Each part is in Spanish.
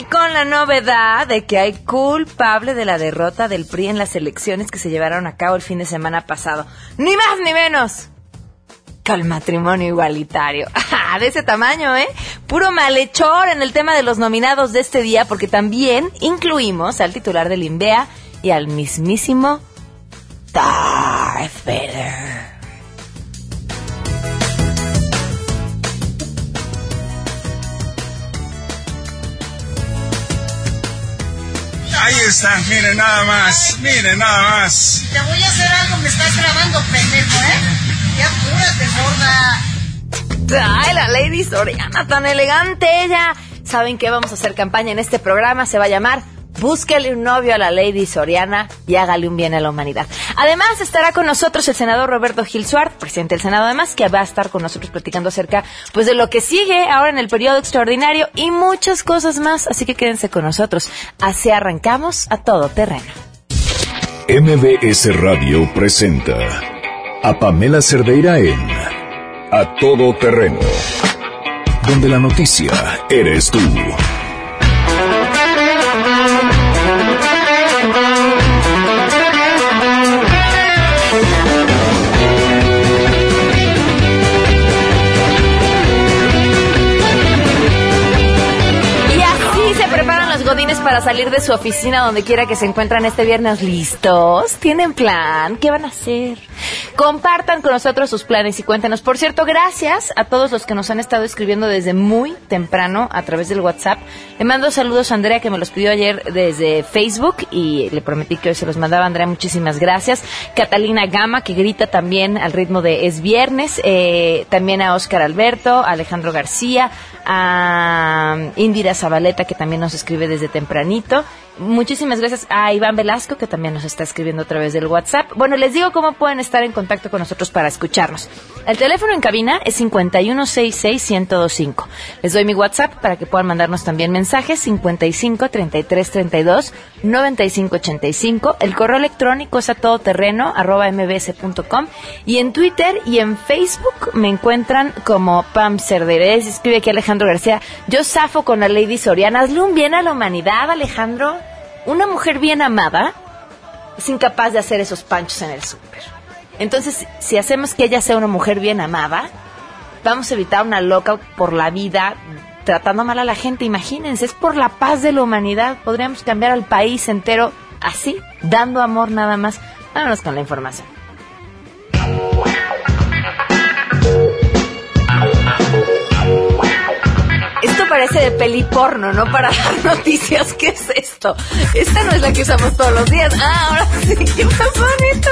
y con la novedad de que hay culpable de la derrota del PRI en las elecciones que se llevaron a cabo el fin de semana pasado. Ni más ni menos que el matrimonio igualitario. de ese tamaño, ¿eh? Puro malhechor en el tema de los nominados de este día, porque también incluimos al titular del INVEA y al mismísimo Darth Vader. Ahí está, miren nada más, miren nada más. Te voy a hacer algo, me estás grabando, pendejo, ¿eh? Ya apúrate, gorda. Ay, la Lady Soriana, tan elegante ella. ¿Saben qué? Vamos a hacer campaña en este programa, se va a llamar Búsquele un novio a la Lady Soriana y hágale un bien a la humanidad. Además, estará con nosotros el senador Roberto Gil Suárez, presidente del Senado, además, que va a estar con nosotros platicando acerca pues, de lo que sigue ahora en el periodo extraordinario y muchas cosas más. Así que quédense con nosotros. Así arrancamos a todo terreno. MBS Radio presenta a Pamela Cerdeira en A Todo Terreno, donde la noticia eres tú. Para salir de su oficina donde quiera que se encuentran este viernes. ¿Listos? ¿Tienen plan? ¿Qué van a hacer? Compartan con nosotros sus planes y cuéntenos. Por cierto, gracias a todos los que nos han estado escribiendo desde muy temprano a través del WhatsApp. Le mando saludos a Andrea que me los pidió ayer desde Facebook y le prometí que hoy se los mandaba. Andrea, muchísimas gracias. Catalina Gama que grita también al ritmo de Es Viernes. Eh, también a Oscar Alberto, a Alejandro García, a Indira Zabaleta que también nos escribe desde tempranito. Muchísimas gracias a Iván Velasco, que también nos está escribiendo a través del WhatsApp. Bueno, les digo cómo pueden estar en contacto con nosotros para escucharnos. El teléfono en cabina es 5166125. Les doy mi WhatsApp para que puedan mandarnos también mensajes 55 33 32 95 85. El correo electrónico es a todoterreno arroba mbs.com y en Twitter y en Facebook me encuentran como Pam Cerderez. Escribe aquí Alejandro García. Yo zafo con la Lady Soriana. Hazle un bien a la humanidad, Alejandro. Una mujer bien amada es incapaz de hacer esos panchos en el súper. Entonces, si hacemos que ella sea una mujer bien amada, vamos a evitar una loca por la vida tratando mal a la gente. Imagínense, es por la paz de la humanidad. Podríamos cambiar al país entero así, dando amor nada más. Vámonos con la información. Parece de peli porno, ¿no? Para dar noticias. ¿Qué es esto? Esta no es la que usamos todos los días. Ah, ahora sí. ¡Qué más bonito!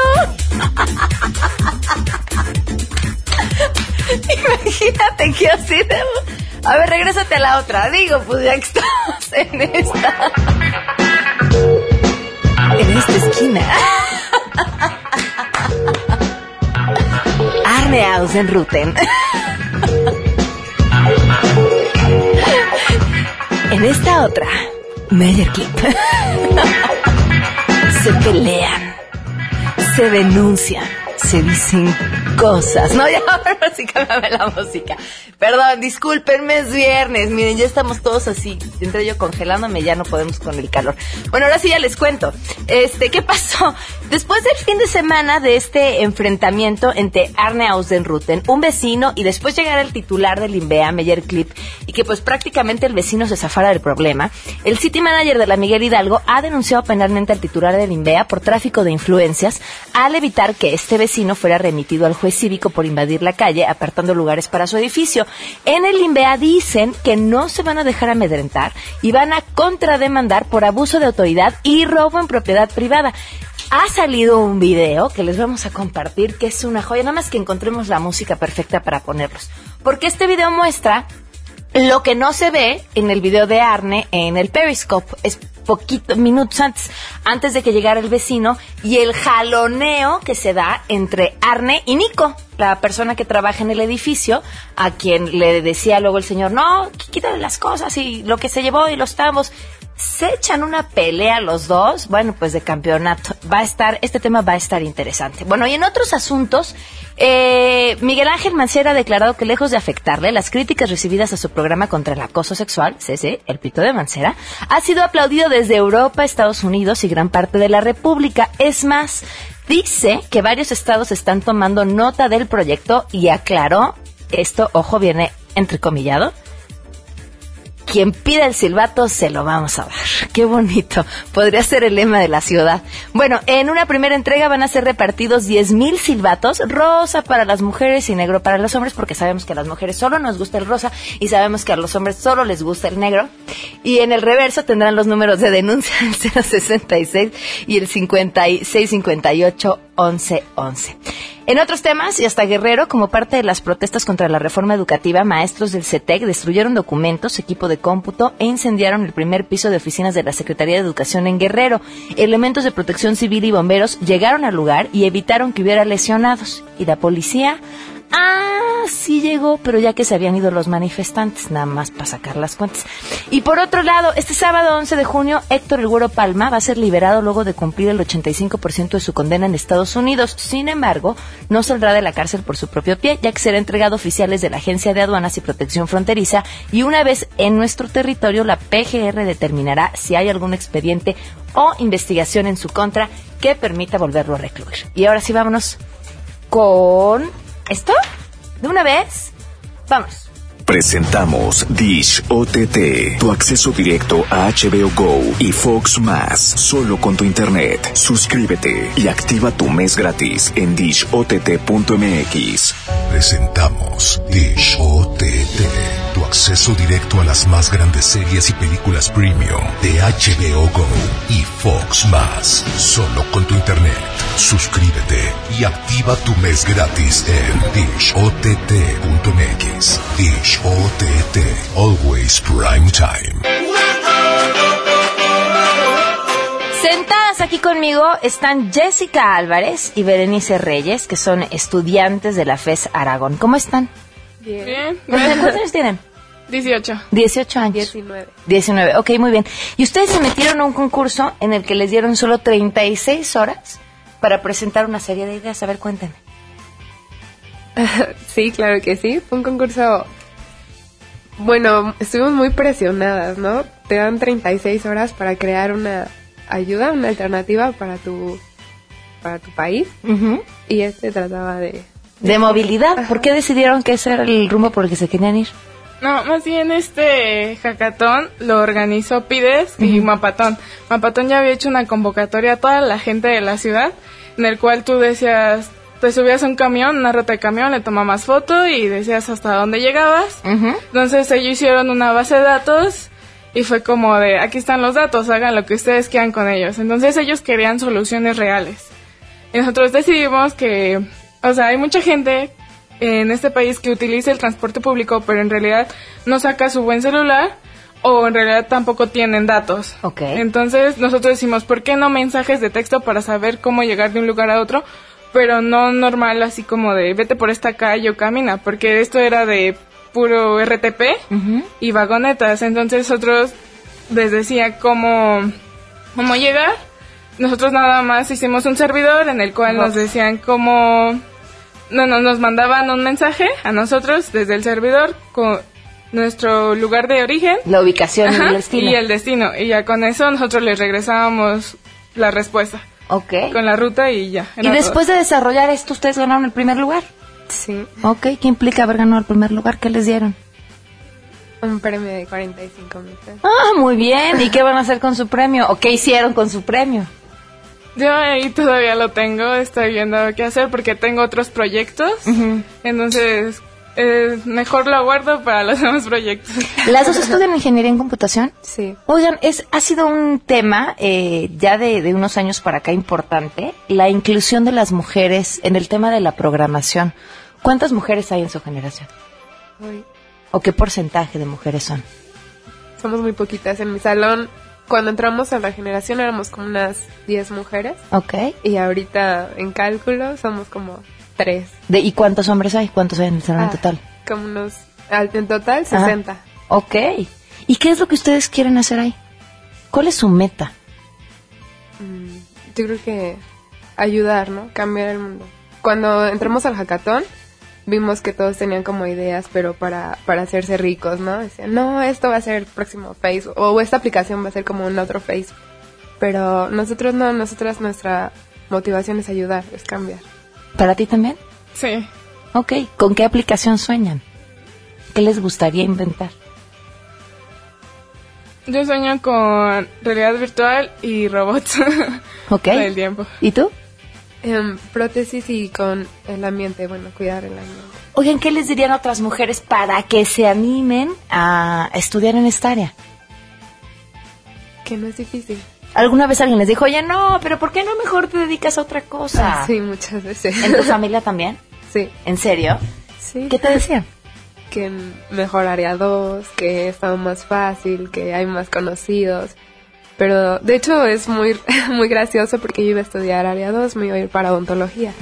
Imagínate que así de... A ver, regrésate a la otra. Digo, pues ya que estamos en esta... En esta esquina. Arne Ruten. En esta otra, Meyer Clip. se pelean, se denuncian, se dicen cosas. No, ya, ahora sí cámbiame la música. Perdón, discúlpenme, es viernes. Miren, ya estamos todos así. Entre yo congelándome, ya no podemos con el calor. Bueno, ahora sí ya les cuento. Este, ¿qué pasó? Después del fin de semana de este enfrentamiento entre Arne Ausenruten, un vecino, y después llegar el titular del INVEA, Meyer Clip, y que pues prácticamente el vecino se zafara del problema, el city manager de la Miguel Hidalgo ha denunciado penalmente al titular del INVEA por tráfico de influencias al evitar que este vecino fuera remitido al juez cívico por invadir la calle, apartando lugares para su edificio. En el INVEA dicen que no se van a dejar amedrentar y van a contrademandar por abuso de autoridad y robo en propiedad privada. Ha salido un video que les vamos a compartir que es una joya, nada más que encontremos la música perfecta para ponerlos. Porque este video muestra lo que no se ve en el video de Arne en el Periscope. Es poquito, minutos antes, antes de que llegara el vecino, y el jaloneo que se da entre Arne y Nico, la persona que trabaja en el edificio, a quien le decía luego el señor, no, quítale las cosas y lo que se llevó y los tambos. Se echan una pelea los dos, bueno, pues de campeonato. Va a estar, este tema va a estar interesante. Bueno, y en otros asuntos, eh, Miguel Ángel Mancera ha declarado que lejos de afectarle, las críticas recibidas a su programa contra el acoso sexual, CC, el pito de Mancera, ha sido aplaudido desde Europa, Estados Unidos y gran parte de la República. Es más, dice que varios estados están tomando nota del proyecto y aclaró, esto, ojo, viene entrecomillado, quien pida el silbato se lo vamos a dar. Qué bonito. Podría ser el lema de la ciudad. Bueno, en una primera entrega van a ser repartidos 10.000 silbatos, rosa para las mujeres y negro para los hombres, porque sabemos que a las mujeres solo nos gusta el rosa y sabemos que a los hombres solo les gusta el negro. Y en el reverso tendrán los números de denuncia el 066 y el 5658 1111. En otros temas, y hasta Guerrero, como parte de las protestas contra la reforma educativa, maestros del CETEC destruyeron documentos, equipo de cómputo e incendiaron el primer piso de oficinas de la Secretaría de Educación en Guerrero. Elementos de protección civil y bomberos llegaron al lugar y evitaron que hubiera lesionados. Y la policía Ah, sí llegó, pero ya que se habían ido los manifestantes, nada más para sacar las cuentas. Y por otro lado, este sábado 11 de junio, Héctor El Palma va a ser liberado luego de cumplir el 85% de su condena en Estados Unidos. Sin embargo, no saldrá de la cárcel por su propio pie, ya que será entregado a oficiales de la Agencia de Aduanas y Protección Fronteriza y una vez en nuestro territorio, la PGR determinará si hay algún expediente o investigación en su contra que permita volverlo a recluir. Y ahora sí, vámonos con ¿Esto? ¿De una vez? Vamos. Presentamos Dish OTT, tu acceso directo a HBO Go y Fox Más, solo con tu internet. Suscríbete y activa tu mes gratis en dishott.mx. Presentamos Dish OTT, tu acceso directo a las más grandes series y películas premium de HBO Go y Fox Más, solo con tu internet. Suscríbete y activa tu mes gratis en dishott.mx. Dish OTT, always prime time. Sentadas aquí conmigo están Jessica Álvarez y Berenice Reyes, que son estudiantes de la FES Aragón. ¿Cómo están? Bien. ¿Cuántos años tienen? 18. 18 años. 19. 19, ok, muy bien. Y ustedes se metieron a un concurso en el que les dieron solo 36 horas para presentar una serie de ideas. A ver, cuéntenme. Sí, claro que sí. Fue un concurso. Bueno, estuvimos muy presionadas, ¿no? Te dan 36 horas para crear una ayuda, una alternativa para tu para tu país y este trataba de De movilidad. ¿Por qué decidieron que ese era el rumbo por el que se querían ir? No, más bien este hackathon lo organizó Pides y Mapatón. Mapatón ya había hecho una convocatoria a toda la gente de la ciudad, en el cual tú decías, te subías a un camión, una ruta de camión, le tomabas foto y decías hasta dónde llegabas. Entonces ellos hicieron una base de datos y fue como de, aquí están los datos, hagan lo que ustedes quieran con ellos. Entonces ellos querían soluciones reales. Y nosotros decidimos que, o sea, hay mucha gente en este país que utiliza el transporte público, pero en realidad no saca su buen celular o en realidad tampoco tienen datos. Ok. Entonces nosotros decimos, ¿por qué no mensajes de texto para saber cómo llegar de un lugar a otro? Pero no normal así como de vete por esta calle o camina, porque esto era de puro RTP y vagonetas. Entonces nosotros les decía cómo, cómo llegar. Nosotros nada más hicimos un servidor en el cual nos decían cómo... No, no, nos mandaban un mensaje a nosotros desde el servidor con nuestro lugar de origen La ubicación y el destino. y el destino. Y ya con eso nosotros les regresábamos la respuesta Ok. con la ruta y ya. Y después de desarrollar esto, ustedes ganaron el primer lugar. sí, Ok, ¿qué implica haber ganado el primer lugar? ¿Qué les dieron? un premio de 45 mil pesos. Ah, muy bien. ¿Y qué van a hacer con su premio? ¿O qué hicieron con su premio? Yo ahí todavía lo tengo, estoy viendo qué hacer porque tengo otros proyectos. Entonces, eh, mejor lo guardo para los demás proyectos. ¿Las dos estudian ingeniería en computación? Sí. Oigan, es, ha sido un tema eh, ya de, de unos años para acá importante, la inclusión de las mujeres en el tema de la programación. ¿Cuántas mujeres hay en su generación? Uy, ¿O qué porcentaje de mujeres son? somos muy poquitas en mi salón. Cuando entramos a la generación éramos como unas 10 mujeres Ok. y ahorita en cálculo somos como 3. De, ¿Y cuántos hombres hay? ¿Cuántos hay en el salón en total? Como unos, en total Ajá. 60. Ok. ¿Y qué es lo que ustedes quieren hacer ahí? ¿Cuál es su meta? Mm, Yo creo que ayudar, ¿no? Cambiar el mundo. Cuando entramos al hackathon, vimos que todos tenían como ideas, pero para, para hacerse ricos, ¿no? Decían, no, esto va a ser el próximo Facebook, o esta aplicación va a ser como un otro Facebook. Pero nosotros no, nosotras nuestra motivación es ayudar, es cambiar. ¿Para ti también? Sí. Ok. ¿Con qué aplicación sueñan? ¿Qué les gustaría inventar? Yo sueño con realidad virtual y robots. Ok. Todo el tiempo. ¿Y tú? Em, prótesis y con el ambiente, bueno, cuidar el ambiente. Oigan, ¿qué les dirían otras mujeres para que se animen a estudiar en esta área? Que no es difícil. ¿Alguna vez alguien les dijo, oye, no, pero ¿por qué no mejor te dedicas a otra cosa? Sí, muchas veces. ¿En tu familia también? sí, ¿En serio? sí. ¿Qué te decían? que mejor área 2, que está más fácil, que hay más conocidos. Pero de hecho es muy, muy gracioso porque yo iba a estudiar área 2, me iba a ir para odontología.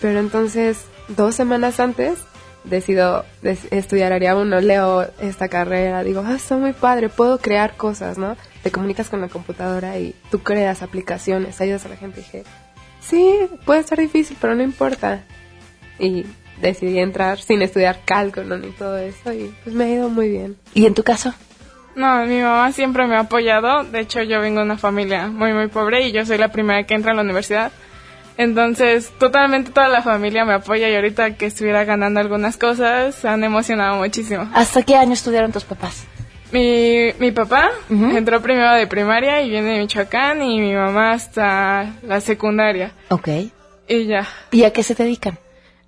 Pero entonces, dos semanas antes, decido des- estudiar área 1, leo esta carrera, digo, ah, está muy padre, puedo crear cosas, ¿no? Te comunicas con la computadora y tú creas aplicaciones, ayudas a la gente. Y dije, sí, puede ser difícil, pero no importa. Y decidí entrar sin estudiar cálculo ni todo eso y pues me ha ido muy bien. ¿Y en tu caso? No, mi mamá siempre me ha apoyado. De hecho, yo vengo de una familia muy, muy pobre y yo soy la primera que entra a la universidad. Entonces, totalmente toda la familia me apoya y ahorita que estuviera ganando algunas cosas, se han emocionado muchísimo. ¿Hasta qué año estudiaron tus papás? Mi, mi papá entró primero de primaria y viene de Michoacán y mi mamá hasta la secundaria. Ok. Y ya. ¿Y a qué se dedican?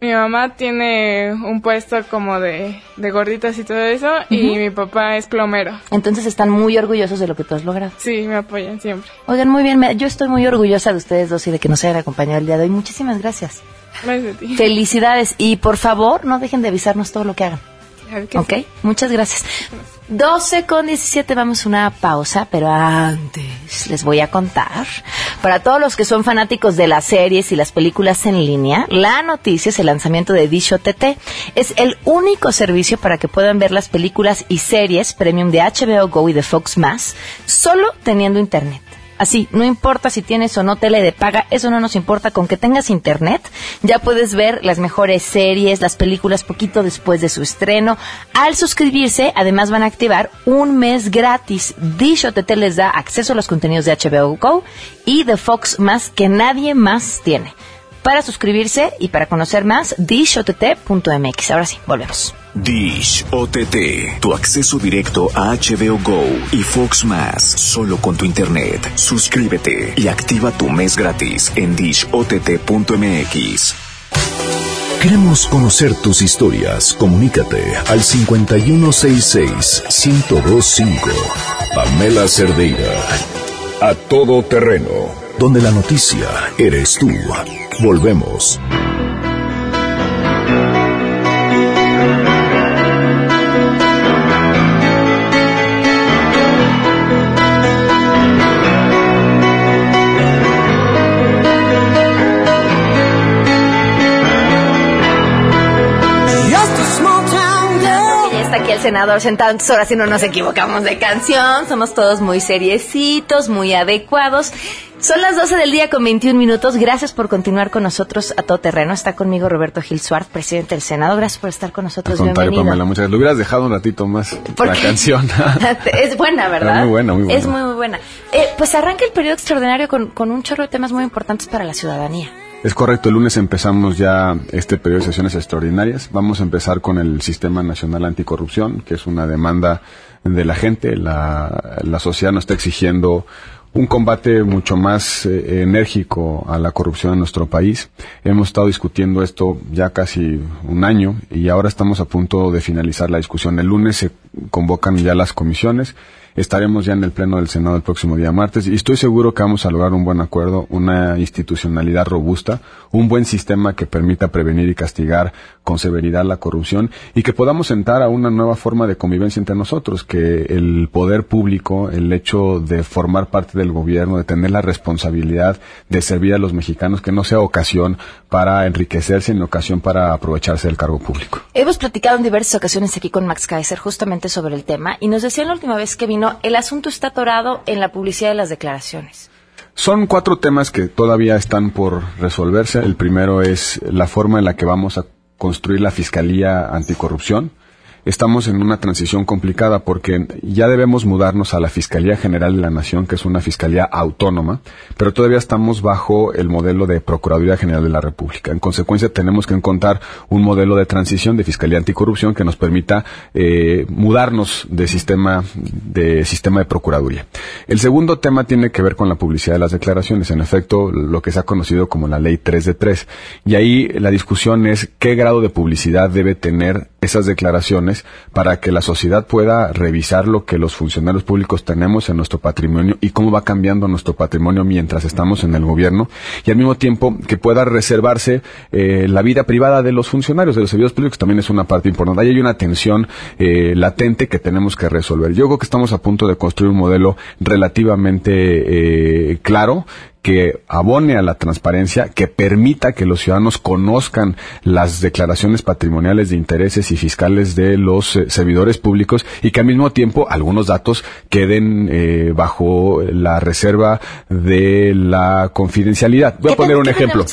Mi mamá tiene un puesto como de, de gorditas y todo eso y mi papá es plomero. Entonces están muy orgullosos de lo que tú has logrado. Sí, me apoyan siempre. Oigan, muy bien, me- yo estoy muy orgullosa de ustedes dos y de que nos hayan acompañado el día de hoy. Muchísimas gracias. Gracias a ti. Felicidades y por favor no dejen de avisarnos todo lo que hagan. Claro que Ok, sí. muchas gracias. 12 con 17, vamos a una pausa, pero antes les voy a contar. Para todos los que son fanáticos de las series y las películas en línea, la noticia es el lanzamiento de Dish OTT. Es el único servicio para que puedan ver las películas y series premium de HBO Go y de Fox Más, solo teniendo internet. Así, no importa si tienes o no tele de paga, eso no nos importa. Con que tengas internet, ya puedes ver las mejores series, las películas poquito después de su estreno. Al suscribirse, además van a activar un mes gratis. Dish OTT les da acceso a los contenidos de HBO Go y de Fox más que nadie más tiene. Para suscribirse y para conocer más, dishott.mx. Ahora sí, volvemos. Dish OTT, tu acceso directo a HBO Go y Fox Más, solo con tu internet. Suscríbete y activa tu mes gratis en dishott.mx. Queremos conocer tus historias. Comunícate al 5166-1025. Pamela Cerdeira. A todo terreno. Donde la noticia eres tú. Volvemos. Aquí el senador sentado, ahora sí no nos equivocamos de canción, somos todos muy seriecitos, muy adecuados. Son las 12 del día con 21 minutos, gracias por continuar con nosotros a todo terreno. Está conmigo Roberto Gil Suárez, presidente del Senado, gracias por estar con Al nosotros, contrario, bienvenido. Pamela, muchas gracias. Lo hubieras dejado un ratito más ¿Por la qué? canción. es buena, ¿verdad? Era muy buena, muy buena. Es muy, muy buena. Eh, pues arranca el periodo extraordinario con, con un chorro de temas muy importantes para la ciudadanía. Es correcto, el lunes empezamos ya este periodo de sesiones extraordinarias. Vamos a empezar con el Sistema Nacional Anticorrupción, que es una demanda de la gente. La, la sociedad nos está exigiendo un combate mucho más eh, enérgico a la corrupción en nuestro país. Hemos estado discutiendo esto ya casi un año y ahora estamos a punto de finalizar la discusión. El lunes se convocan ya las comisiones. Estaremos ya en el Pleno del Senado el próximo día martes y estoy seguro que vamos a lograr un buen acuerdo, una institucionalidad robusta, un buen sistema que permita prevenir y castigar con severidad la corrupción y que podamos sentar a una nueva forma de convivencia entre nosotros, que el poder público, el hecho de formar parte del gobierno, de tener la responsabilidad de servir a los mexicanos, que no sea ocasión para enriquecerse, sino ocasión para aprovecharse del cargo público. Hemos platicado en diversas ocasiones aquí con Max Kaiser justamente sobre el tema y nos decían la última vez que vino término, el asunto está atorado en la publicidad de las declaraciones. Son cuatro temas que todavía están por resolverse. El primero es la forma en la que vamos a construir la Fiscalía Anticorrupción estamos en una transición complicada porque ya debemos mudarnos a la Fiscalía General de la Nación, que es una fiscalía autónoma, pero todavía estamos bajo el modelo de Procuraduría General de la República. En consecuencia, tenemos que encontrar un modelo de transición de Fiscalía Anticorrupción que nos permita eh, mudarnos de sistema de sistema de Procuraduría. El segundo tema tiene que ver con la publicidad de las declaraciones, en efecto, lo que se ha conocido como la Ley 3 de 3. Y ahí la discusión es qué grado de publicidad debe tener esas declaraciones para que la sociedad pueda revisar lo que los funcionarios públicos tenemos en nuestro patrimonio y cómo va cambiando nuestro patrimonio mientras estamos en el gobierno y al mismo tiempo que pueda reservarse eh, la vida privada de los funcionarios, de los servicios públicos también es una parte importante. Ahí hay una tensión eh, latente que tenemos que resolver. Yo creo que estamos a punto de construir un modelo relativamente eh, claro que abone a la transparencia, que permita que los ciudadanos conozcan las declaraciones patrimoniales de intereses y fiscales de los eh, servidores públicos y que al mismo tiempo algunos datos queden eh, bajo la reserva de la confidencialidad. Voy a poner un ejemplo.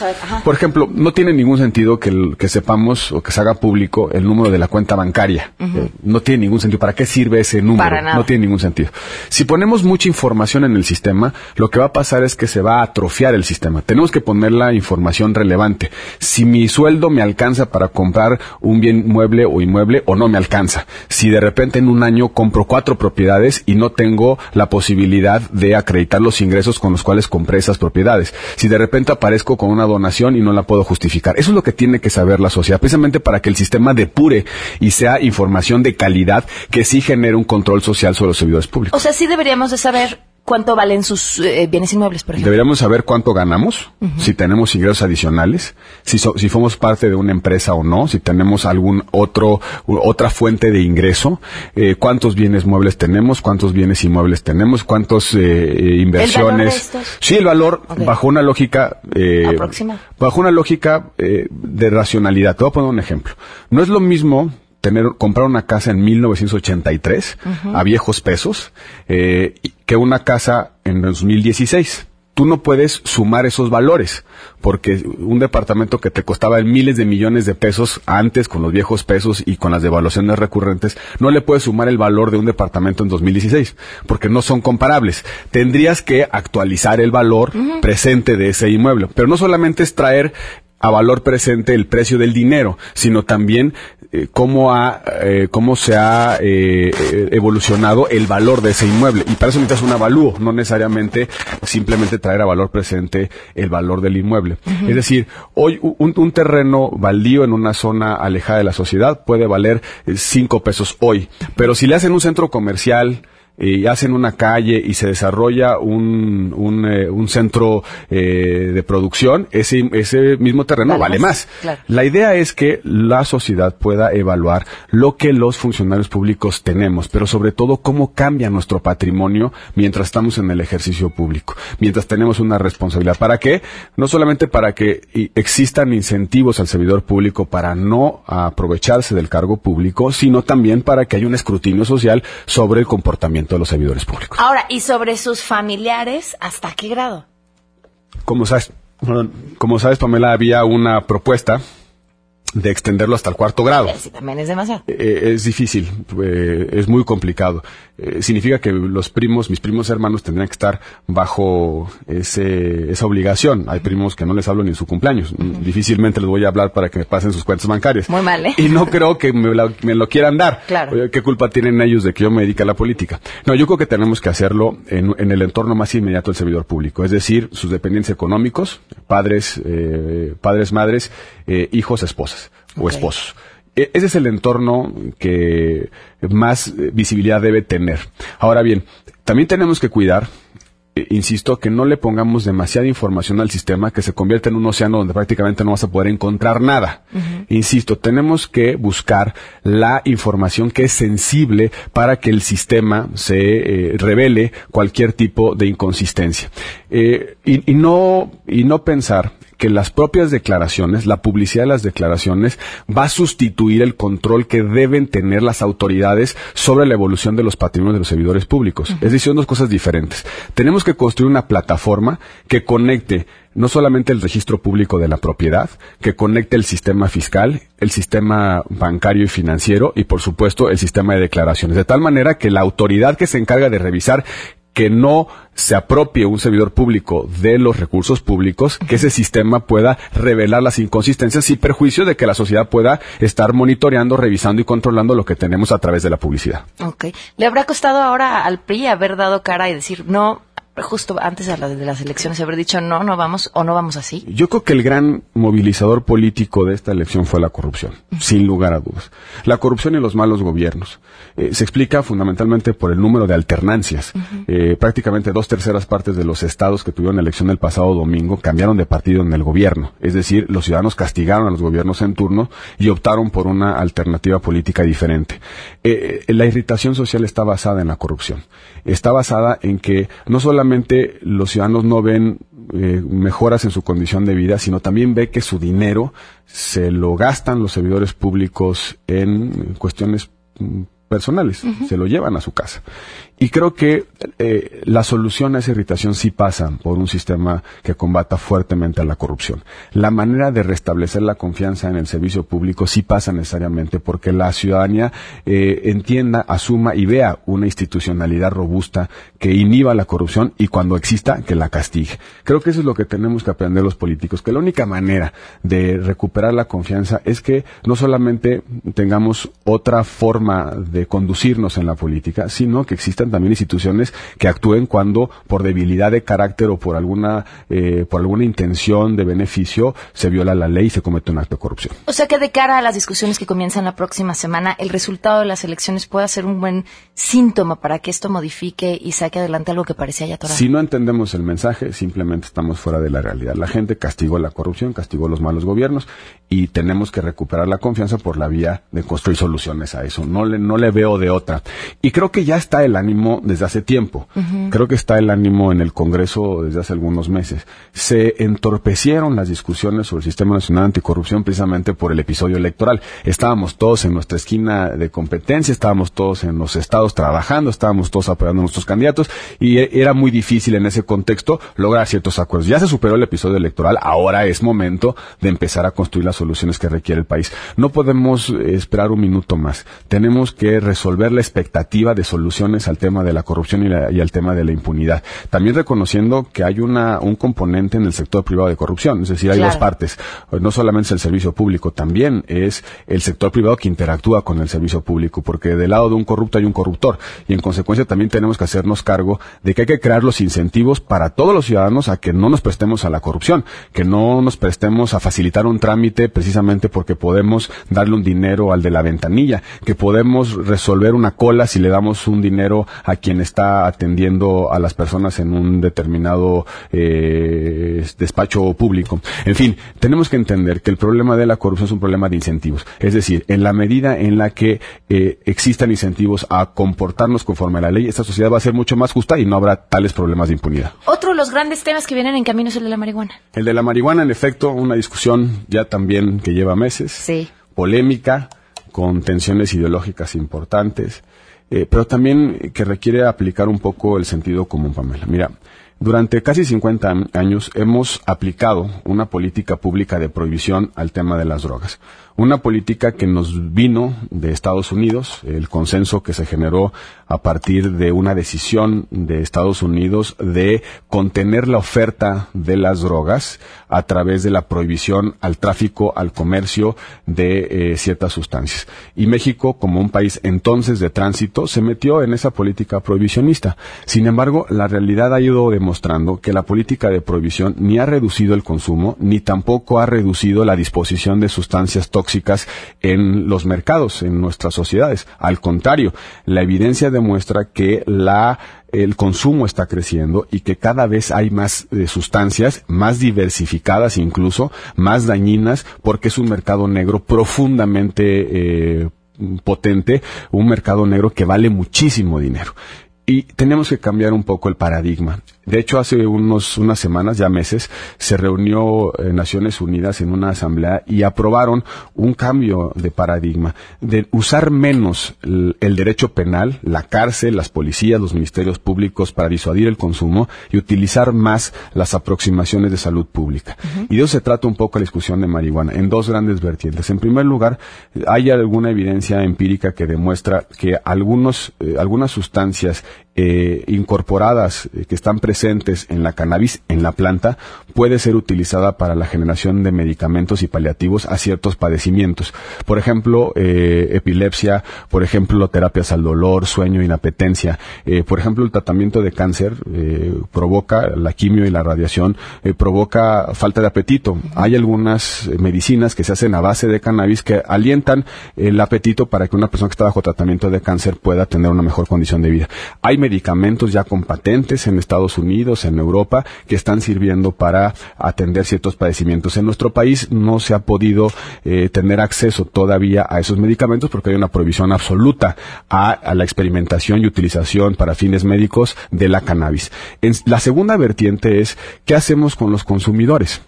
Por ejemplo, no tiene ningún sentido que, que sepamos o que se haga público el número de la cuenta bancaria. Eh, no tiene ningún sentido. ¿Para qué sirve ese número? No tiene ningún sentido. Si ponemos mucha información en el sistema, lo que va a pasar es que se va atrofiar el sistema. Tenemos que poner la información relevante. Si mi sueldo me alcanza para comprar un bien mueble o inmueble o no me alcanza. Si de repente en un año compro cuatro propiedades y no tengo la posibilidad de acreditar los ingresos con los cuales compré esas propiedades. Si de repente aparezco con una donación y no la puedo justificar. Eso es lo que tiene que saber la sociedad, precisamente para que el sistema depure y sea información de calidad que sí genere un control social sobre los servidores públicos. O sea, sí deberíamos de saber cuánto valen sus eh, bienes inmuebles, por ejemplo. Deberíamos saber cuánto ganamos, si tenemos ingresos adicionales, si, si somos parte de una empresa o no, si tenemos algún otro otra fuente de ingreso, eh, cuántos bienes muebles tenemos, cuántos bienes inmuebles tenemos, cuántos eh, inversiones. ¿El sí, el valor bajo una lógica bajo una lógica de racionalidad. Te voy a poner un ejemplo. No es lo mismo tener, comprar una casa en 1983 a viejos pesos eh, que una casa en 2016. Tú no puedes sumar esos valores, porque un departamento que te costaba miles de millones de pesos antes con los viejos pesos y con las devaluaciones recurrentes, no le puedes sumar el valor de un departamento en 2016, porque no son comparables. Tendrías que actualizar el valor presente de ese inmueble, pero no solamente es traer a valor presente el precio del dinero, sino también eh, cómo, ha, eh, cómo se ha eh, evolucionado el valor de ese inmueble. Y para eso necesitas un avalúo, no necesariamente simplemente traer a valor presente el valor del inmueble. Es decir, hoy un, un, terreno baldío en una zona alejada de la sociedad puede valer cinco pesos hoy, pero si le hacen un centro comercial, y hacen una calle y se desarrolla un, un, eh, un centro eh, de producción, ese, ese mismo terreno vale, más. La idea es que la sociedad pueda evaluar lo que los funcionarios públicos tenemos, pero sobre todo cómo cambia nuestro patrimonio mientras estamos en el ejercicio público, mientras tenemos una responsabilidad. ¿Para qué? No solamente para que existan incentivos al servidor público para no aprovecharse del cargo público, sino también para que haya un escrutinio social sobre el comportamiento de los servidores públicos. Ahora, ¿y sobre sus familiares hasta qué grado? Como sabes, como sabes, Pamela, había una propuesta de extenderlo hasta el cuarto grado. Sí, también es demasiado. Eh, es difícil, eh, es muy complicado. Eh, significa que los primos, mis primos hermanos tendrían que estar bajo ese, esa obligación. Hay primos que no les hablo ni en su cumpleaños. Difícilmente les voy a hablar para que me pasen sus cuentas bancarias. Muy mal, ¿eh? Y no creo que me, lo quieran dar. Claro. ¿Qué culpa tienen ellos de que yo me dedique a la política? No, yo creo que tenemos que hacerlo en, en el entorno más inmediato del servidor público. Es decir, sus dependientes económicos, padres, padres, madres, hijos, esposas o esposos. E, ese es el entorno que más visibilidad debe tener. Ahora bien, también tenemos que cuidar eh, insisto, que no le pongamos demasiada información al sistema que se convierta en un océano donde prácticamente no vas a poder encontrar nada. Insisto, tenemos que buscar la información que es sensible para que el sistema se eh, revele cualquier tipo de inconsistencia. Eh, y, y, no, y no pensar que las propias declaraciones, la publicidad de las declaraciones, va a sustituir el control que deben tener las autoridades sobre la evolución de los patrimonios de los servidores públicos. Es decir, son dos cosas diferentes. Tenemos que construir una plataforma que conecte no solamente el registro público de la propiedad, que conecte el sistema fiscal, el sistema bancario y financiero y, por supuesto, el sistema de declaraciones. De tal manera que la autoridad que se encarga de revisar que no se apropie un servidor público de los recursos públicos, que ese sistema pueda revelar las inconsistencias sin perjuicio de que la sociedad pueda estar monitoreando, revisando y controlando lo que tenemos a través de la publicidad. Ok. ¿Le habrá costado ahora al PRI haber dado cara y decir, no, justo antes de, la, de las elecciones haber dicho no, no vamos o no vamos así? Yo creo que el gran movilizador político de esta elección fue la corrupción, sin lugar a dudas. La corrupción y los malos gobiernos. Eh, se explica fundamentalmente por el número de alternancias. eh, prácticamente dos terceras partes de los estados que tuvieron elección el pasado domingo cambiaron de partido en el gobierno. Es decir, los ciudadanos castigaron a los gobiernos en turno y optaron por una alternativa política diferente. Eh, la irritación social está basada en la corrupción. Está basada en que no solamente los ciudadanos no ven eh, mejoras en su condición de vida, sino también ve que su dinero se lo gastan los servidores públicos en cuestiones mm, personales, uh -huh. se lo llevan a su casa. Y creo que eh, la solución a esa irritación sí pasa por un sistema que combata fuertemente a la corrupción. La manera de restablecer la confianza en el servicio público sí pasa necesariamente porque la ciudadanía eh, entienda, asuma y vea una institucionalidad robusta que inhiba la corrupción y cuando exista que la castigue. Creo que eso es lo que tenemos que aprender los políticos, que la única manera de recuperar la confianza es que no solamente tengamos otra forma de conducirnos en la política, sino que existan también instituciones que actúen cuando por debilidad de carácter o por alguna eh, por alguna intención de beneficio se viola la ley y se comete un acto de corrupción. O sea que de cara a las discusiones que comienzan la próxima semana, el resultado de las elecciones puede ser un buen síntoma para que esto modifique y saque adelante algo que parecía ya atorado. Si no entendemos el mensaje, simplemente estamos fuera de la realidad. La gente castigó la corrupción, castigó los malos gobiernos y tenemos que recuperar la confianza por la vía de construir soluciones a eso. No le, no le veo de otra. Y creo que ya está el ánimo desde hace tiempo. Uh -huh. Creo que está el ánimo en el Congreso desde hace algunos meses. Se entorpecieron las discusiones sobre el Sistema Nacional Anticorrupción precisamente por el episodio electoral. Estábamos todos en nuestra esquina de competencia, estábamos todos en los estados trabajando, estábamos todos apoyando a nuestros candidatos y era muy difícil en ese contexto lograr ciertos acuerdos. Ya se superó el episodio electoral, ahora es momento de empezar a construir las soluciones que requiere el país. No podemos esperar un minuto más. Tenemos que resolver la expectativa de soluciones al tema de la corrupción y, la, y al tema de la impunidad. También reconociendo que hay una, un componente en el sector privado de corrupción, es decir, hay claro. dos partes. No solamente es el servicio público, también es el sector privado que interactúa con el servicio público, porque del lado de un corrupto hay un corruptor y en consecuencia también tenemos que hacernos cargo de que hay que crear los incentivos para todos los ciudadanos a que no nos prestemos a la corrupción, que no nos prestemos a facilitar un trámite precisamente porque podemos darle un dinero al de la ventanilla, que podemos resolver una cola si le damos un dinero a quien está atendiendo a las personas en un determinado eh, despacho público. En fin, tenemos que entender que el problema de la corrupción es un problema de incentivos. Es decir, en la medida en la que eh, existan incentivos a comportarnos conforme a la ley, esta sociedad va a ser mucho más justa y no habrá tales problemas de impunidad. Otro de los grandes temas que vienen en camino es el de la marihuana. El de la marihuana, en efecto, una discusión ya también que lleva meses. Sí. Polémica, con tensiones ideológicas importantes. Eh, pero también que requiere aplicar un poco el sentido común, Pamela. Mira, durante casi 50 años hemos aplicado una política pública de prohibición al tema de las drogas. Una política que nos vino de Estados Unidos, el consenso que se generó a partir de una decisión de Estados Unidos de contener la oferta de las drogas a través de la prohibición al tráfico, al comercio de eh, ciertas sustancias. Y México, como un país entonces de tránsito, se metió en esa política prohibicionista. Sin embargo, la realidad ha ido demostrando que la política de prohibición ni ha reducido el consumo, ni tampoco ha reducido la disposición de sustancias tóxicas tóxicas en los mercados, en nuestras sociedades. Al contrario, la evidencia demuestra que la el consumo está creciendo y que cada vez hay más eh, sustancias, más diversificadas incluso, más dañinas, porque es un mercado negro profundamente eh, potente, un mercado negro que vale muchísimo dinero. Y tenemos que cambiar un poco el paradigma. De hecho, hace unos, unas semanas, ya meses, se reunió eh, Naciones Unidas en una asamblea y aprobaron un cambio de paradigma, de usar menos el, el, derecho penal, la cárcel, las policías, los ministerios públicos para disuadir el consumo y utilizar más las aproximaciones de salud pública. Uh -huh. Y de eso se trata un poco la discusión de marihuana, en dos grandes vertientes. En primer lugar, hay alguna evidencia empírica que demuestra que algunos, eh, algunas sustancias eh, incorporadas eh, que están presentes en la cannabis, en la planta, puede ser utilizada para la generación de medicamentos y paliativos a ciertos padecimientos. Por ejemplo, eh, epilepsia, por ejemplo, terapias al dolor, sueño, inapetencia. Eh, por ejemplo, el tratamiento de cáncer provoca, la quimio y la radiación, provoca falta de apetito. Hay algunas medicinas que se hacen a base de cannabis que alientan el apetito para que una persona que está bajo tratamiento de cáncer pueda tener una mejor condición de vida. Hay medicamentos ya con patentes en Estados Unidos, en Europa, que están sirviendo para atender ciertos padecimientos. En nuestro país no se ha podido eh, tener acceso todavía a esos medicamentos porque hay una prohibición absoluta a, la experimentación y utilización para fines médicos de la cannabis. La segunda vertiente es qué hacemos con los consumidores.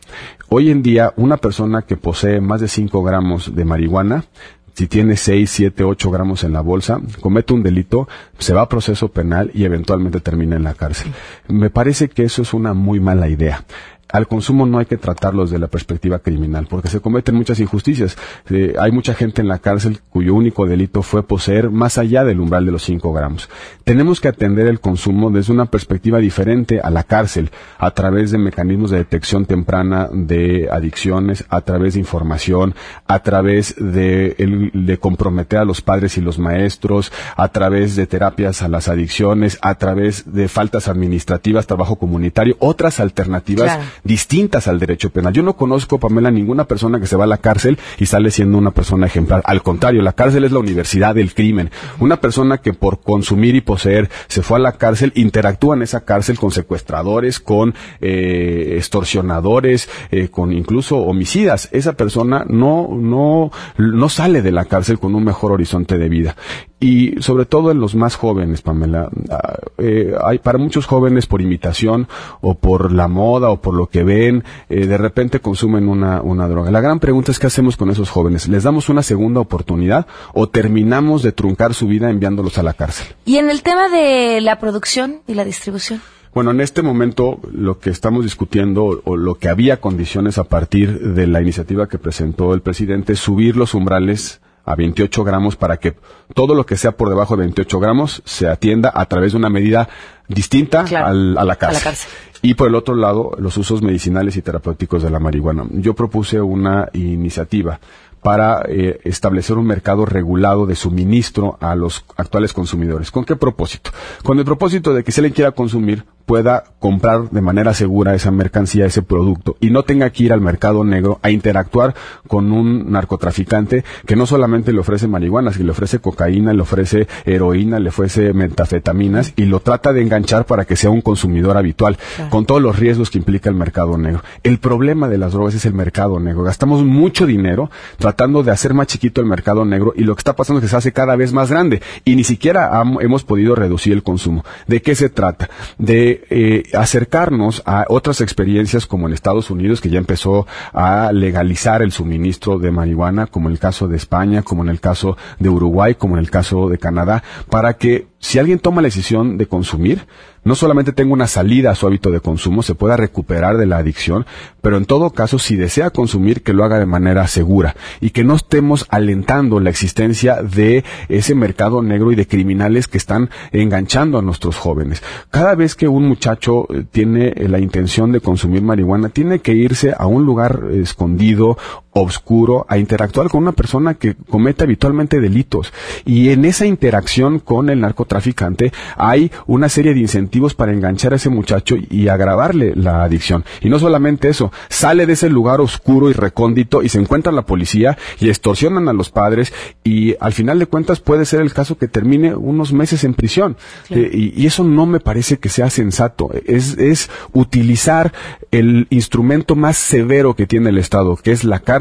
Hoy en día, una persona que posee más de 5 gramos de marihuana si tiene 6, 7, 8 gramos en la bolsa, comete un delito, se va a proceso penal y eventualmente termina en la cárcel. Me parece que eso es una muy mala idea al consumo no hay que tratarlo desde la perspectiva criminal, porque se cometen muchas injusticias. Eh, hay mucha gente en la cárcel cuyo único delito fue poseer más allá del umbral de los 5 gramos. Tenemos que atender el consumo desde una perspectiva diferente a la cárcel, a través de mecanismos de detección temprana de adicciones, a través de información, a través de, el, de comprometer a los padres y los maestros, a través de terapias a las adicciones, a través de faltas administrativas, trabajo comunitario, otras alternativas distintas al derecho penal. Yo no conozco, Pamela, ninguna persona que se va a la cárcel y sale siendo una persona ejemplar. Al contrario, la cárcel es la universidad del crimen. Una persona que por consumir y poseer se fue a la cárcel, interactúa en esa cárcel con secuestradores, con eh, extorsionadores, eh, con incluso homicidas. Esa persona no, no, no sale de la cárcel con un mejor horizonte de vida y sobre todo en los más jóvenes, Pamela. Eh, hay para muchos jóvenes por imitación o por la moda o por lo que ven, eh, de repente consumen una, una droga. La gran pregunta es qué hacemos con esos jóvenes. ¿Les damos una segunda oportunidad o terminamos de truncar su vida enviándolos a la cárcel? Y en el tema de la producción y la distribución. Bueno, en este momento lo que estamos discutiendo o lo que había condiciones a partir de la iniciativa que presentó el presidente es subir los umbrales a 28 gramos para que todo lo que sea por debajo de 28 gramos se atienda a través de una medida distinta claro, al, a, la cárcel. a la cárcel. Y por el otro lado, los usos medicinales y terapéuticos de la marihuana. Yo propuse una iniciativa para eh, establecer un mercado regulado de suministro a los actuales consumidores. ¿Con qué propósito? Con el propósito de que si alguien quiera consumir pueda comprar de manera segura esa mercancía, ese producto, y no tenga que ir al mercado negro a interactuar con un narcotraficante que no solamente le ofrece marihuana, sino le ofrece cocaína, le ofrece heroína, le ofrece metafetaminas y lo trata de enganchar para que sea un consumidor habitual, claro. con todos los riesgos que implica el mercado negro. El problema de las drogas es el mercado negro. Gastamos mucho dinero tratando de hacer más chiquito el mercado negro y lo que está pasando es que se hace cada vez más grande y ni siquiera hemos podido reducir el consumo. ¿De qué se trata? De eh, acercarnos a otras experiencias como en Estados Unidos, que ya empezó a legalizar el suministro de marihuana, como en el caso de España, como en el caso de Uruguay, como en el caso de Canadá, para que si alguien toma la decisión de consumir, no solamente tenga una salida a su hábito de consumo, se pueda recuperar de la adicción, pero en todo caso, si desea consumir, que lo haga de manera segura y que no estemos alentando la existencia de ese mercado negro y de criminales que están enganchando a nuestros jóvenes. Cada vez que un muchacho tiene la intención de consumir marihuana, tiene que irse a un lugar escondido oscuro a interactuar con una persona que comete habitualmente delitos. Y en esa interacción con el narcotraficante hay una serie de incentivos para enganchar a ese muchacho y agravarle la adicción. Y no solamente eso, sale de ese lugar oscuro y recóndito y se encuentra la policía y extorsionan a los padres y al final de cuentas puede ser el caso que termine unos meses en prisión. Eh, y, y eso no me parece que sea sensato. Es, es utilizar el instrumento más severo que tiene el Estado, que es la cárcel,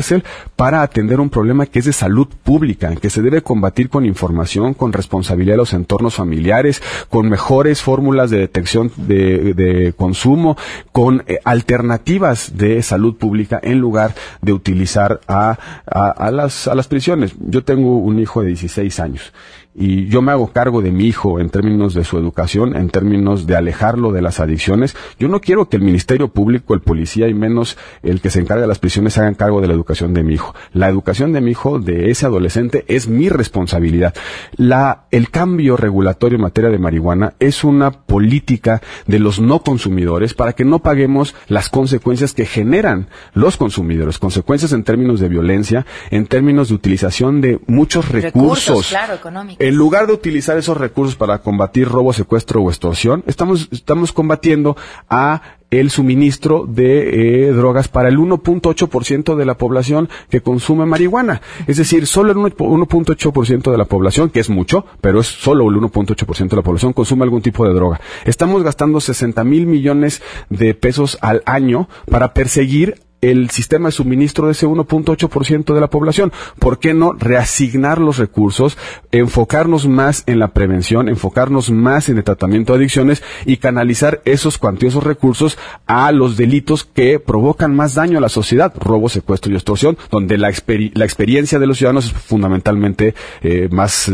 para atender un problema que es de salud pública, que se debe combatir con información, con responsabilidad de los entornos familiares, con mejores fórmulas de detección de, consumo, con eh, alternativas de salud pública en lugar de utilizar a, a, a las, a las prisiones. Yo tengo un hijo de 16 años y yo me hago cargo de mi hijo en términos de su educación, en términos de alejarlo de las adicciones. Yo no quiero que el Ministerio Público, el policía y menos el que se encarga de las prisiones hagan cargo de la educación de mi hijo. La educación de mi hijo, de ese adolescente, es mi responsabilidad. La, el cambio regulatorio en materia de marihuana es una política de los no consumidores para que no paguemos las consecuencias que generan los consumidores, consecuencias en términos de violencia, en términos de utilización de muchos recursos, Recursos, claro, económicos. En lugar de utilizar esos recursos para combatir robo, secuestro o extorsión, estamos, estamos combatiendo a el suministro de eh, drogas para el 1.8% de la población que consume marihuana. Es decir, solo el 1.8% de la población, que es mucho, pero es solo el 1.8% de la población, consume algún tipo de droga. Estamos gastando 60 mil millones de pesos al año para perseguir el sistema de suministro de ese 1.8% de la población. ¿Por qué no reasignar los recursos, enfocarnos más en la prevención, enfocarnos más en el tratamiento de adicciones y canalizar esos cuantiosos recursos a los delitos que provocan más daño a la sociedad, robo, secuestro y extorsión, donde la, experi- la experiencia de los ciudadanos es fundamentalmente eh, más eh,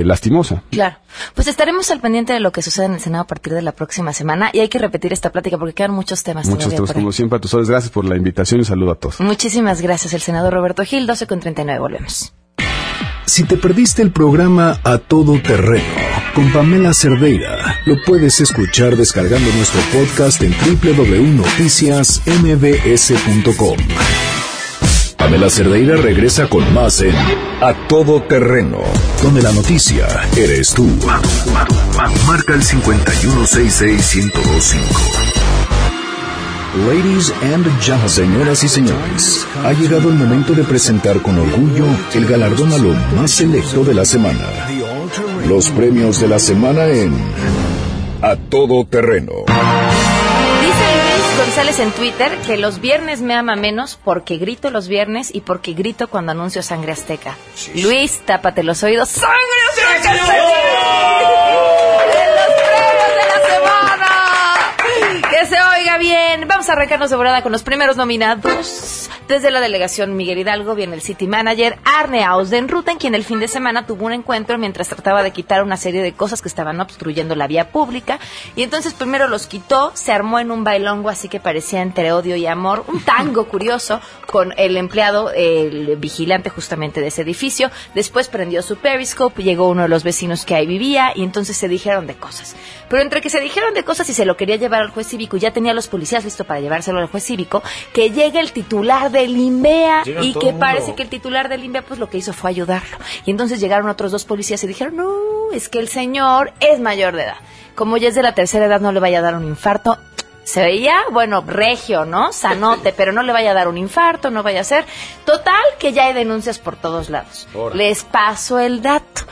eh, lastimosa. Claro. Pues estaremos al pendiente de lo que sucede en el Senado a partir de la próxima semana y hay que repetir esta plática porque quedan muchos temas Muchos temas, como siempre, a tus. Gracias por la invitación y saludo a todos. Muchísimas gracias, el senador Roberto Gil, 12 con 39, volvemos. Si te perdiste el programa A Todo Terreno con Pamela Cerdeira, lo puedes escuchar descargando nuestro podcast en www.noticiasmbs.com. Pamela Cerdeira regresa con más en A Todo Terreno, donde la noticia eres tú. Marca el 5166125. Ladies and gentlemen, señoras y señores, ha llegado el momento de presentar con orgullo el galardón a lo más selecto de la semana. Los premios de la semana en A Todo Terreno. Dice Luis González en Twitter que los viernes me ama menos porque grito los viernes y porque grito cuando anuncio sangre azteca. Luis, tápate los oídos. ¡Sangre azteca! Bien. Vamos a arrancarnos de volada con los primeros nominados. Desde la delegación Miguel Hidalgo viene el City Manager Arne Ausdenruten, quien el fin de semana tuvo un encuentro mientras trataba de quitar una serie de cosas que estaban obstruyendo la vía pública. Y entonces primero los quitó, se armó en un bailongo así que parecía entre odio y amor, un tango curioso con el empleado, el vigilante justamente de ese edificio. Después prendió su periscope, llegó uno de los vecinos que ahí vivía y entonces se dijeron de cosas. Pero entre que se dijeron de cosas y se lo quería llevar al juez cívico, ya tenía los policías listo para llevárselo al juez cívico, que llega el titular del INVEA Llega y que parece que el titular del INVEA pues lo que hizo fue ayudarlo. Y entonces llegaron otros dos policías y dijeron, no, es que el señor es mayor de edad. Como ya es de la tercera edad no le vaya a dar un infarto. Se veía, bueno, regio, ¿no? Sanote, pero no le vaya a dar un infarto, no vaya a ser. Total, que ya hay denuncias por todos lados. Les paso el dato.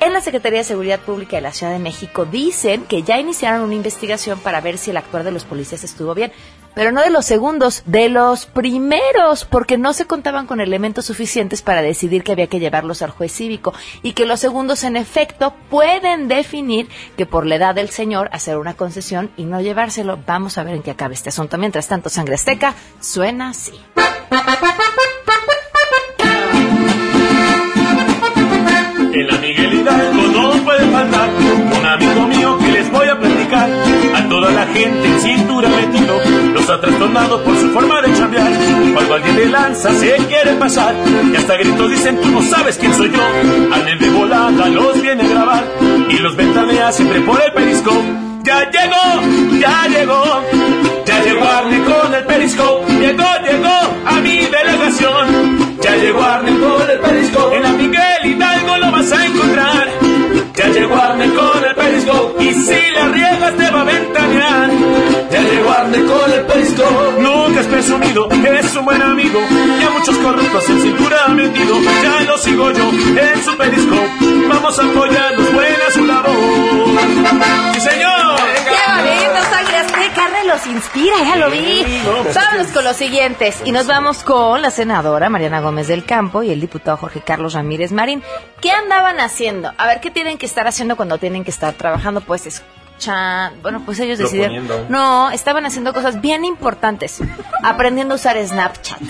En la Secretaría de Seguridad Pública de la Ciudad de México dicen que ya iniciaron una investigación para ver si el actuar de los policías estuvo bien, pero no de los segundos, de los primeros, porque no se contaban con elementos suficientes para decidir que había que llevarlos al juez cívico y que los segundos en efecto pueden definir que por la edad del señor hacer una concesión y no llevárselo. Vamos a ver en qué acaba este asunto. Mientras tanto, Sangre Azteca suena así. En la Miguel Hidalgo no puede faltar a la gente en cintura metido, los ha trastornado por su forma de chambear. Cuando alguien le lanza, se quiere pasar, y hasta gritos dicen, tú no sabes quién soy yo. Al de volada los viene a grabar, y los ventanea siempre por el perisco. Ya llegó, ya llegó, ya llegó Arne con el perisco, llegó, llegó a mi delegación. Ya llegó Arne con el perisco, en la Miguel Hidalgo lo vas a encontrar. Ya llegó Arne con el Periscope y si la riegas te va a ventanear. El reguarde con el Periscope nunca es presumido, es un buen amigo. Ya muchos corruptos en cintura metido, ya lo sigo yo en su Periscope. Vamos a apoyar inspira, ya lo vi. Vámonos con los siguientes. Y nos vamos con la senadora Mariana Gómez del Campo y el diputado Jorge Carlos Ramírez Marín. ¿Qué andaban haciendo? A ver, ¿qué tienen que estar haciendo cuando tienen que estar trabajando? Pues escuchando. Bueno, pues ellos decidieron. No, estaban haciendo cosas bien importantes. Aprendiendo a usar Snapchat.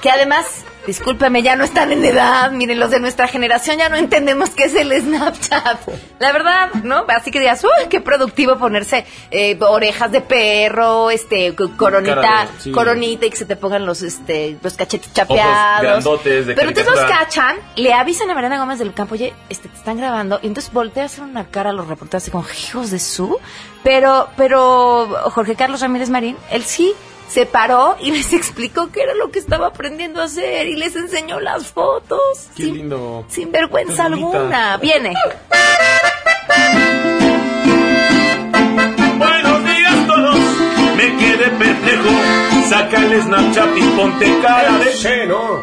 Que además, discúlpeme, ya no están en edad. Miren, los de nuestra generación ya no entendemos qué es el Snapchat. La verdad, ¿no? Así que digas, uy, qué productivo ponerse eh, orejas de perro, este, co- coronita, sí. coronita y que se te pongan los, este, los cachetes chapeados. grandotes de Pero entonces los cachan, le avisan a Mariana Gómez del Campo, oye, este, te están grabando, y entonces voltea a hacer una cara a los reporteros así como hijos de su, pero, pero Jorge Carlos Ramírez Marín, él sí se paró y les explicó qué era lo que estaba aprendiendo a hacer y les enseñó las fotos. Qué sin, lindo. sin vergüenza alguna. Viene. Buenos días todos, me quedé perplejo. Saca el Snapchat y ponte cara de,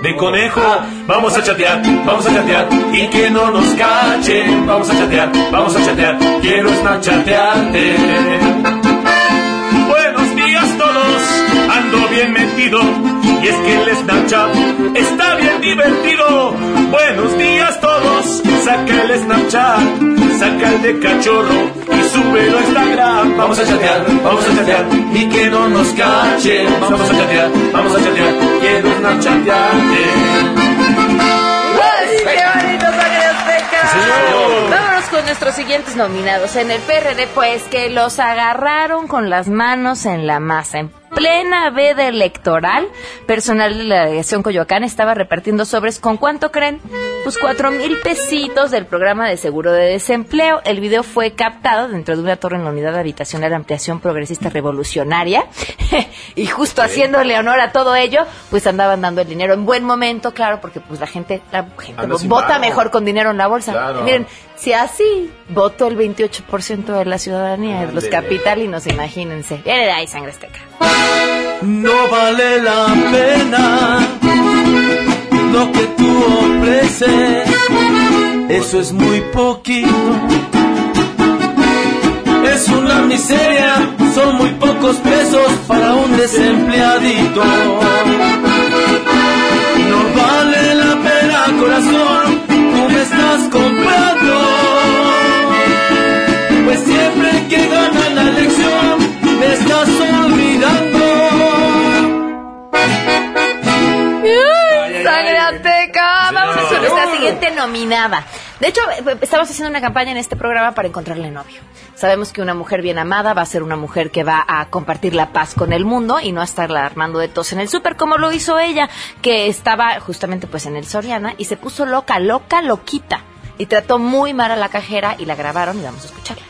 de conejo. Vamos a chatear, vamos a chatear y que no nos cachen. Vamos a chatear, vamos a chatear. Quiero snapchatearte. Ando bien metido. Y es que el Snapchat está bien divertido. Buenos días todos, saca el Snapchat, saca el de cachorro y súbelo a Instagram. Vamos a chatear, vamos a chatear y que no nos cachen. Vamos a chatear, vamos a chatear, quiero snapchatearte. ¡Ay, qué bonito señor. Vámonos con nuestros siguientes nominados. En el PRD, pues, que los agarraron con las manos en la masa. En plena veda electoral, personal de la delegación Coyoacán estaba repartiendo sobres con cuánto creen? Pues cuatro mil pesitos del programa de seguro de desempleo. El video fue captado dentro de una torre en la unidad habitacional de ampliación progresista revolucionaria. y justo haciéndole honor a todo ello, pues andaban dando el dinero en buen momento, claro, porque pues la gente, la gente sin vota mejor con dinero en la bolsa. Claro. Miren, si así votó el 28% de la ciudadanía, de los capitalinos, imagínense. Viene de ahí, sangre azteca. No vale la pena lo que tú ofreces, eso es muy poquito. Es una miseria, son muy pocos pesos para un desempleadito. No vale la pena, corazón, tú estás comprando. Pues siempre que ganan nominada. De hecho, eh, estamos haciendo una campaña en este programa para encontrarle novio. Sabemos que una mujer bien amada va a ser una mujer que va a compartir la paz con el mundo y no a estarla armando de tos en el súper, como lo hizo ella, que estaba justamente pues en el Soriana y se puso loca, loca, loquita. Y trató muy mal a la cajera y la grabaron y vamos a escucharla.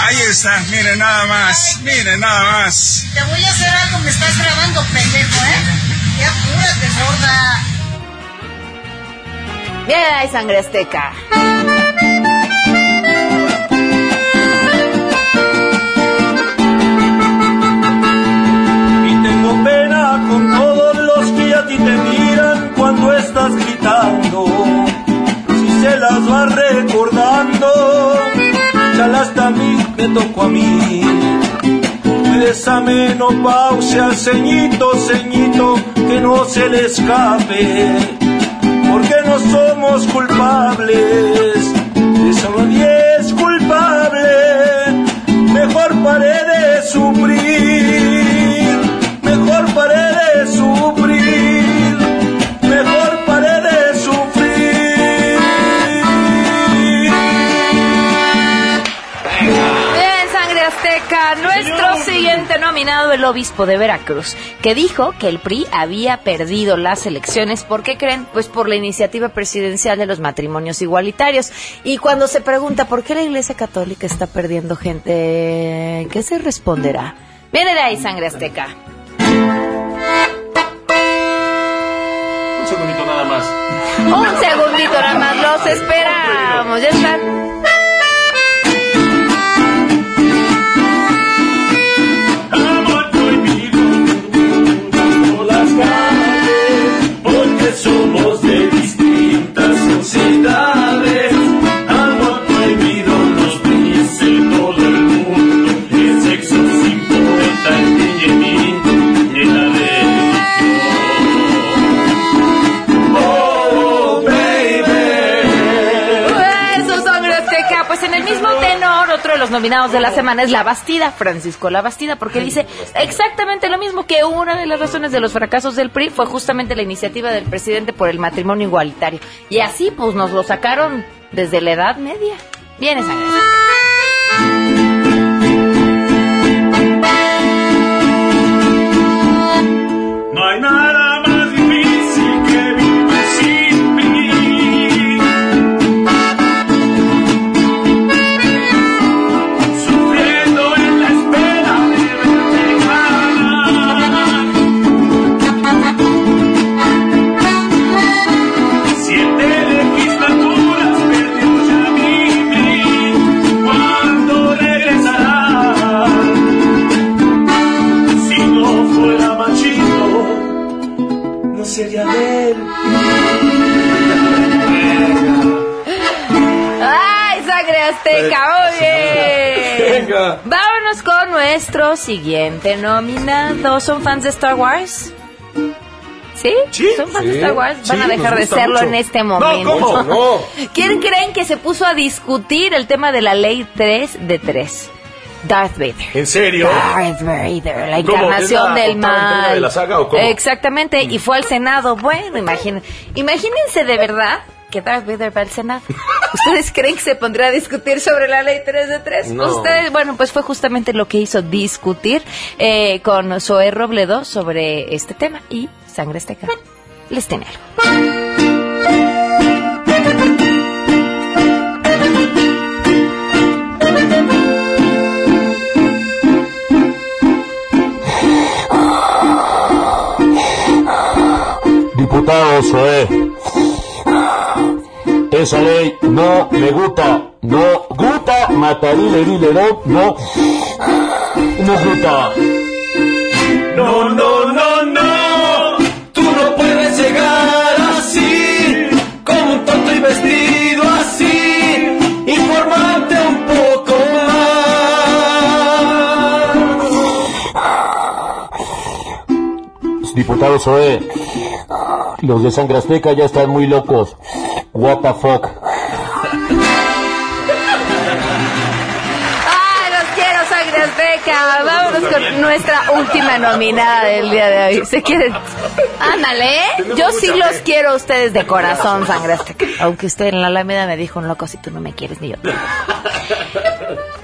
Ahí está, miren nada más, miren nada más. Te voy a hacer algo, me estás grabando, pendejo, ¿eh? Ya apúrate, sorda. Bien, ahí, sangre azteca. Y tengo pena con todos los que a ti te miran cuando estás gritando. Si se las va recordando, a mí me tocó a mí. De esa menopausia, ceñito, ceñito, que no se le escape. Porque no somos culpables, de solo diez culpables. Mejor paré de sufrir, mejor paré de sufrir, azteca. Nuestro siguiente nominado, el obispo de Veracruz, que dijo que el PRI había perdido las elecciones. ¿Por qué creen? Pues por la iniciativa presidencial de los matrimonios igualitarios. Y cuando se pregunta por qué la Iglesia Católica está perdiendo gente, ¿qué se responderá? Viene de ahí, sangre azteca. Un segundito nada más. Un segundito nada más, los esperamos. Ya están. Los nominados de la semana es La Bastida, Francisco La Bastida, porque dice exactamente lo mismo que una de las razones de los fracasos del PRI fue justamente la iniciativa del presidente por el matrimonio igualitario. Y así pues nos lo sacaron desde la Edad Media. Viene sangre. No hay nada siguiente nominado. ¿Son fans de Star Wars? ¿Sí? ¿Son fans de. Star Wars? Van Sí, a dejar de serlo mucho. en este No, momento. ¿cómo? No. ¿Quién creen que se puso a discutir el tema de la ley 3 de 3? Darth Vader. ¿En serio? Darth Vader, la ¿Cómo? encarnación ¿Es la del mal. de la saga o cómo? Exactamente, y fue al Senado. Bueno, imaginen, imagínense de verdad que Darth Vader va al Senado. ¿Ustedes creen que se pondrá a discutir sobre la ley 3 de 3? No. Ustedes, bueno, pues fue justamente lo que hizo discutir eh, con Zoé Robledo sobre este tema y Sangre Esteca. Les tiene algo. Diputado Zoé, esa ley no me gusta, no gusta, matarile, dile, no, no, no gusta. No, no, no, no. Tú no puedes llegar así, como un tonto y vestido así. Informarte un poco más. Diputado Zoé, los de Sangre Azteca ya están muy locos. What the fuck. ¡Ay, los quiero, Sangre Azteca! Vámonos con nuestra última nominada del día de hoy. ¿Se quieren? Ándale, ¿eh? Yo sí los quiero a ustedes de corazón, Sangre Azteca. Aunque usted en la Alameda me dijo un loco, si tú no me quieres ni yo.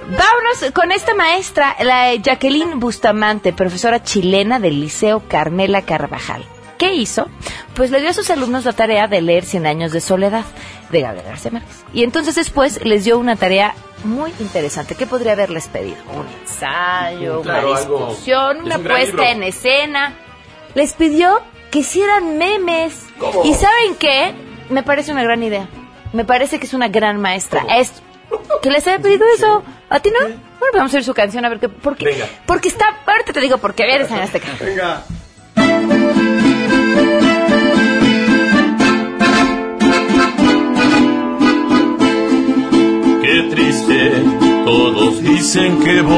Vámonos con esta maestra, la Jacqueline Bustamante, profesora chilena del Liceo Carmela Carvajal. ¿Qué hizo? Pues le dio a sus alumnos la tarea de leer Cien años de soledad de Gabriel García Márquez. Y entonces después les dio una tarea muy interesante. ¿Qué podría haberles pedido? Un ensayo, Claro, una discusión, una un puesta en escena. Les pidió que hicieran memes. ¿Cómo? ¿Y saben qué? Me parece una gran idea. Me parece que es una gran maestra. Es que les haya pedido eso. ¿A ti no? Bueno, vamos a oír su canción a ver qué. Porque, Venga. porque está. Ahorita te digo porque vienes en este canto. Venga. Triste, todos dicen que vos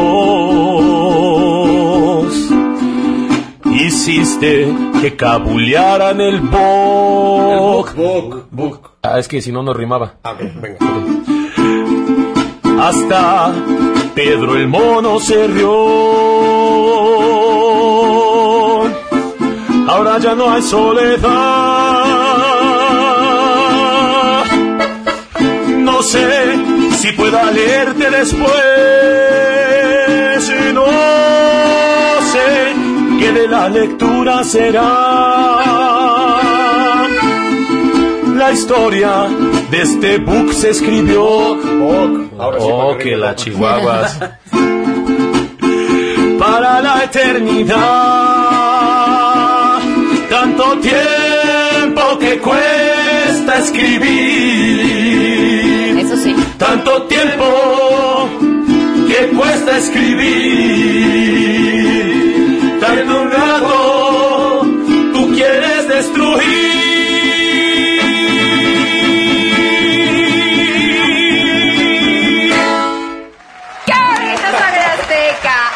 hiciste que cabulearan el book. Ah, es que si no, no rimaba. Ah, ok, venga. Hasta Pedro el mono se rió. Ahora ya no hay soledad. No sé si pueda leerte después. No sé qué de la lectura será. La historia de este book se escribió. Ahora sí, Oh, para que la chihuahuas. Para la eternidad. Tanto tiempo que cuesta escribir. Tanto tiempo que cuesta escribir. Tanto un rato tú quieres destruir.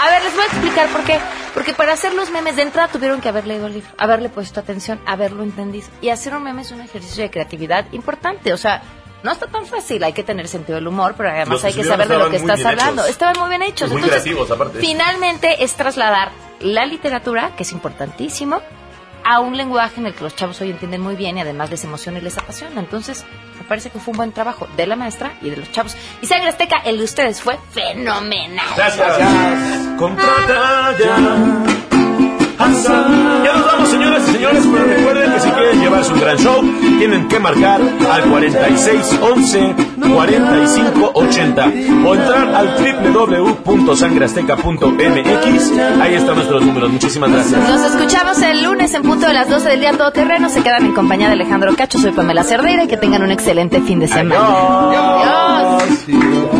A ver, les voy a explicar por qué. Porque para hacer los memes de entrada tuvieron que haber leído el libro, haberle puesto atención, haberlo entendido. Y hacer un meme es un ejercicio de creatividad importante. O sea, No está tan fácil, hay que tener sentido del humor, pero además Los hay que saber de lo que estás hablando. hechos. Estaban muy bien hechos. Muy Entonces, creativos, aparte. finalmente es trasladar la literatura, que es importantísimo, a un lenguaje en el que los chavos hoy entienden muy bien y además les emociona y les apasiona. Entonces, me parece que fue un buen trabajo de la maestra y de los chavos. Y Sangre Azteca, el de ustedes fue fenomenal. Gracias. Contrata ya. Ya nos vamos, señoras y señores, pero recuerden que si quieren llevarse un gran show, tienen que marcar al 4611 4580 o entrar al www.sangreazteca.mx. Ahí están nuestros números. Muchísimas gracias. Nos escuchamos el lunes en punto de las 12 del día todo terreno. Se quedan en compañía de Alejandro Cacho. Soy Pamela Cerdeira y que tengan un excelente fin de semana. Adiós.